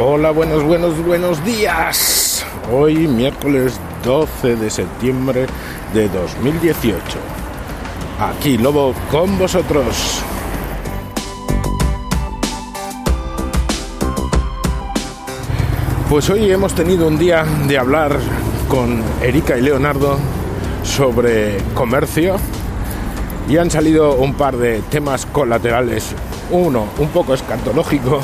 Hola, buenos, buenos, buenos días. Hoy miércoles 12 de septiembre de 2018. Aquí Lobo con vosotros. Pues hoy hemos tenido un día de hablar con Erika y Leonardo sobre comercio y han salido un par de temas colaterales. Uno un poco escatológico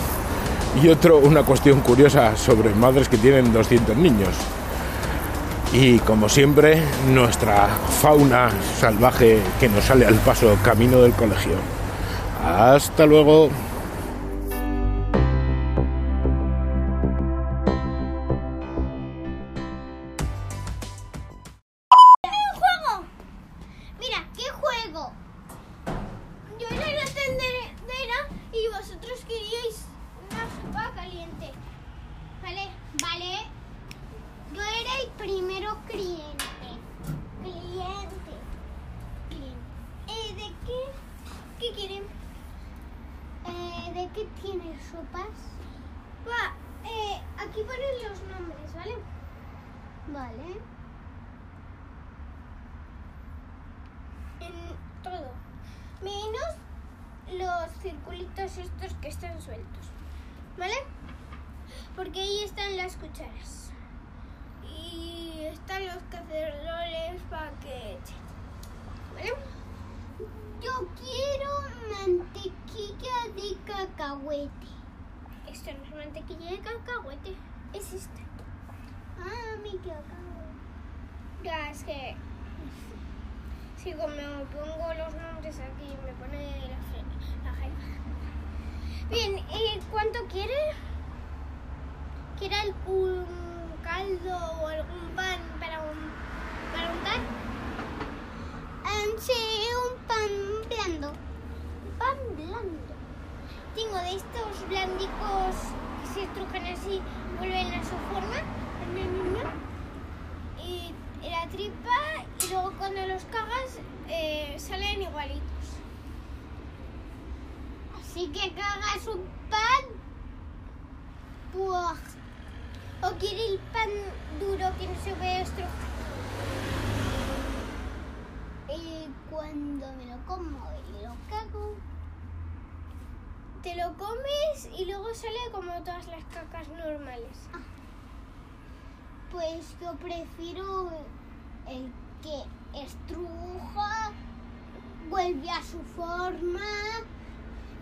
y otro una cuestión curiosa sobre madres que tienen 200 niños. Y como siempre, nuestra fauna salvaje que nos sale al paso camino del colegio. Hasta luego. Vale. en todo. Menos los circulitos estos que están sueltos. ¿Vale? Porque ahí están las cucharas. Y están los caceroles para que. ¿Vale? Yo quiero mantequilla de cacahuete. Esto no es mantequilla de cacahuete, es esta. Ah, mi cacahuete. Ya, es que si como pongo los nombres aquí me pone la, la. Bien, ¿y cuánto quiere? ¿Quiere algún caldo o algún pan para, un, para untar? sí, un pan blando. Pan blando. Tengo de estos blandicos que se estrujan así, vuelven a su forma. Y la tripa y luego cuando los cagas eh, salen igualitos. Así que cagas un pan. Buah. O quiere el pan duro que no se puede estrujar. Y cuando me lo como y lo cago, te lo comes y luego sale como todas las cacas normales. Pues yo prefiero el que estruja, vuelve a su forma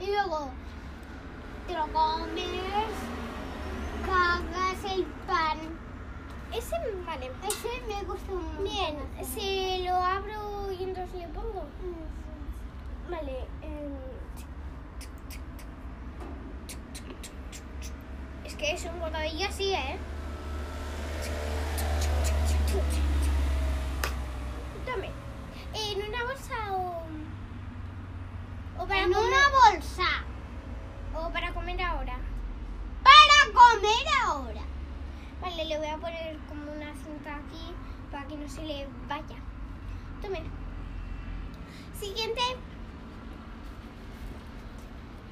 y luego te lo comes, cagas el pan. Ese vale. Ese me gusta un Bien, si lo abro y entonces le pongo. Vale. em, Es que es un bocadillo así, ¿eh? Dame. ¿En una bolsa o.? o para En comer? una bolsa. ¿O para comer ahora? Para comer ahora. Vale, le voy a poner como una cinta aquí para que no se le vaya. Tome. Siguiente.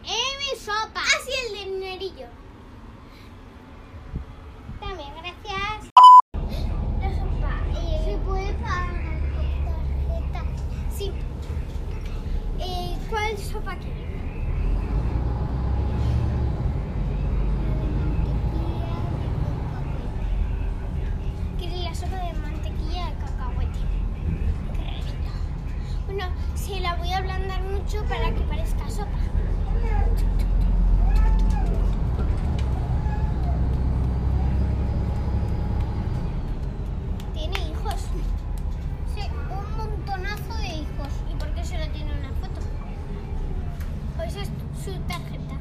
Es mi sopa. Así el del dinerillo. Dame, gracias. La sopa. eh, ¿Se puede pagar con tarjeta? Sí. Eh, ¿Cuál sopa quiere? Quiere la sopa de mantequilla de cacahuete. Qué rico. Bueno, se la voy a ablandar para que parezca sopa. ¿Tiene hijos? Sí, un montonazo de hijos. ¿Y por qué solo tiene una foto? ¿O esa es su tarjeta?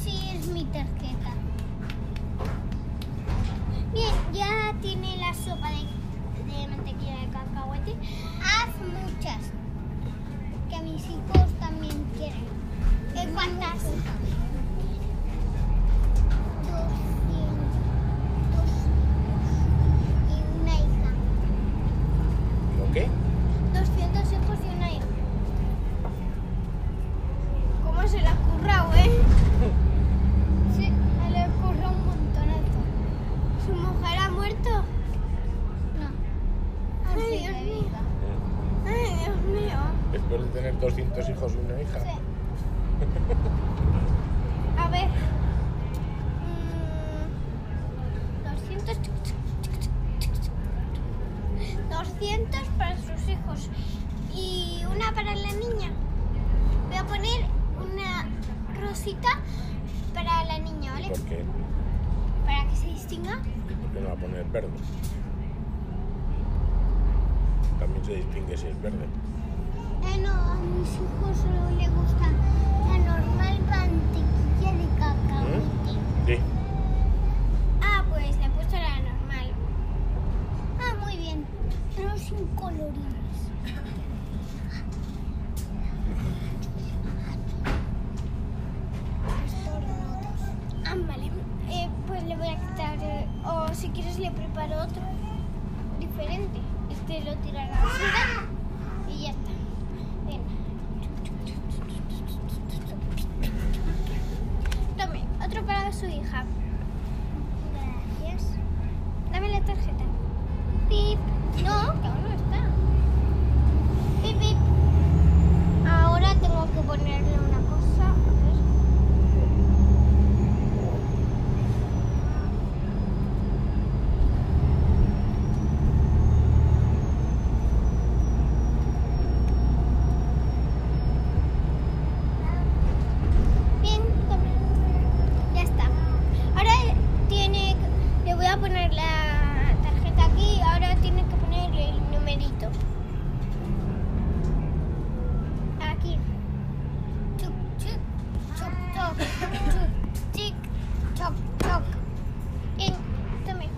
Sí, es mi tarjeta. Bien, ya tiene la sopa de, de mantequilla de cacahuete. Haz muchas. Que mis hijos quieren. ¿Eh, ¿Cuántas? Doscientos y una hija. ¿Lo qué? 200 hijos y una hija. ¿Cómo se le ha currado, eh? Sí. Se le ha currado un montón. muerto? No. Aún Ay, sigue Dios mío. viva. Ay, Dios mío. Después de tener 200 hijos y una hija. Sí. A ver. Mm, 200. 200 para sus hijos. Y una para la niña. Voy a poner una rosita para la niña, ¿vale? ¿Por qué? Para que se distinga. ¿Por qué no va a poner verde? También se distingue si es verde. Eh, no, a mis hijos solo le gusta la normal mantequilla de cacahuete. Sí. Ah, pues le he puesto la normal. Ah, muy bien. Pero sin colorines. Ah, vale. Eh, pues le voy a quitar. eh, o si quieres, le preparo otro diferente. Este lo tiro a la basura y ya está. Ven. Tome, otro para su hija. Gracias. Dame la tarjeta. Pip. No, que aún no está. Pip, pip. Ahora tengo que ponerle una cosa. A ver. Bien, tome. Ya está. Ahora tiene, le voy a poner la tarjeta aquí. Ahora tiene que ponerle el numerito. Aquí. Chuc, chuc, choc, choc, chuc, tic, choc, choc. Bien, tome.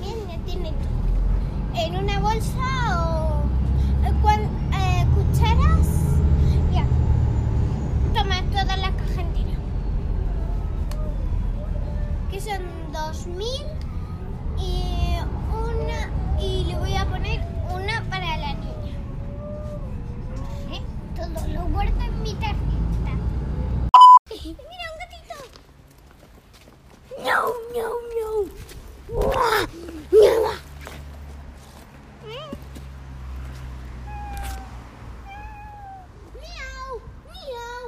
Bien, ya tiene todo. En una bolsa o eh, cuan- eh, cucharas. Ya. Toma toda la caja entera. Son 2000 y una y le voy a poner una para la niña. ¿Eh? Todo lo guardo en mi tarjeta. Mira un gatito. No, no, no. Nada. Miau, miau.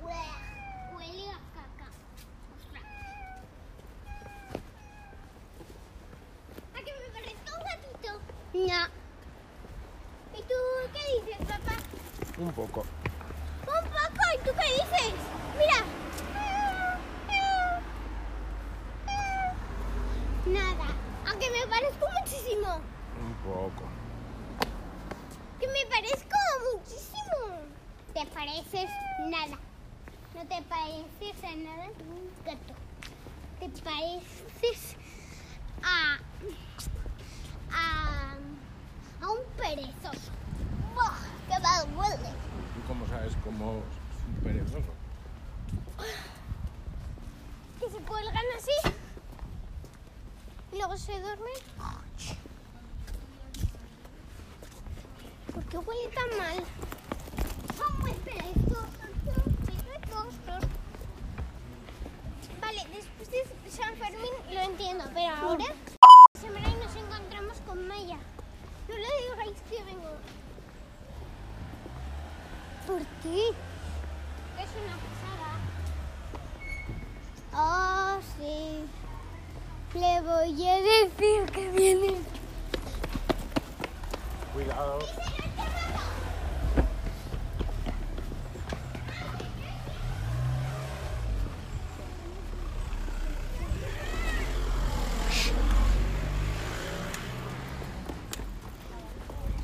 Buah, Huele a caca. Ostras. ¿A que me parezca un gatito? No. ¿Y tú qué dices, papá? Un poco. Un poco, ¿y tú qué dices? Mira. Nada, aunque me parezco muchísimo. Un poco. Que me parezco muchísimo. Te pareces nada. No te pareces a nada un gato. Te pareces a. a. a un perezoso. ¡Qué mal huele! ¿Y cómo sabes cómo es perezoso? Que se cuelgan así. Y luego se duermen. ¿Por qué huele tan mal? Son muy perezosos. Perezosos. Vale, después de San Fermín lo entiendo, pero ahora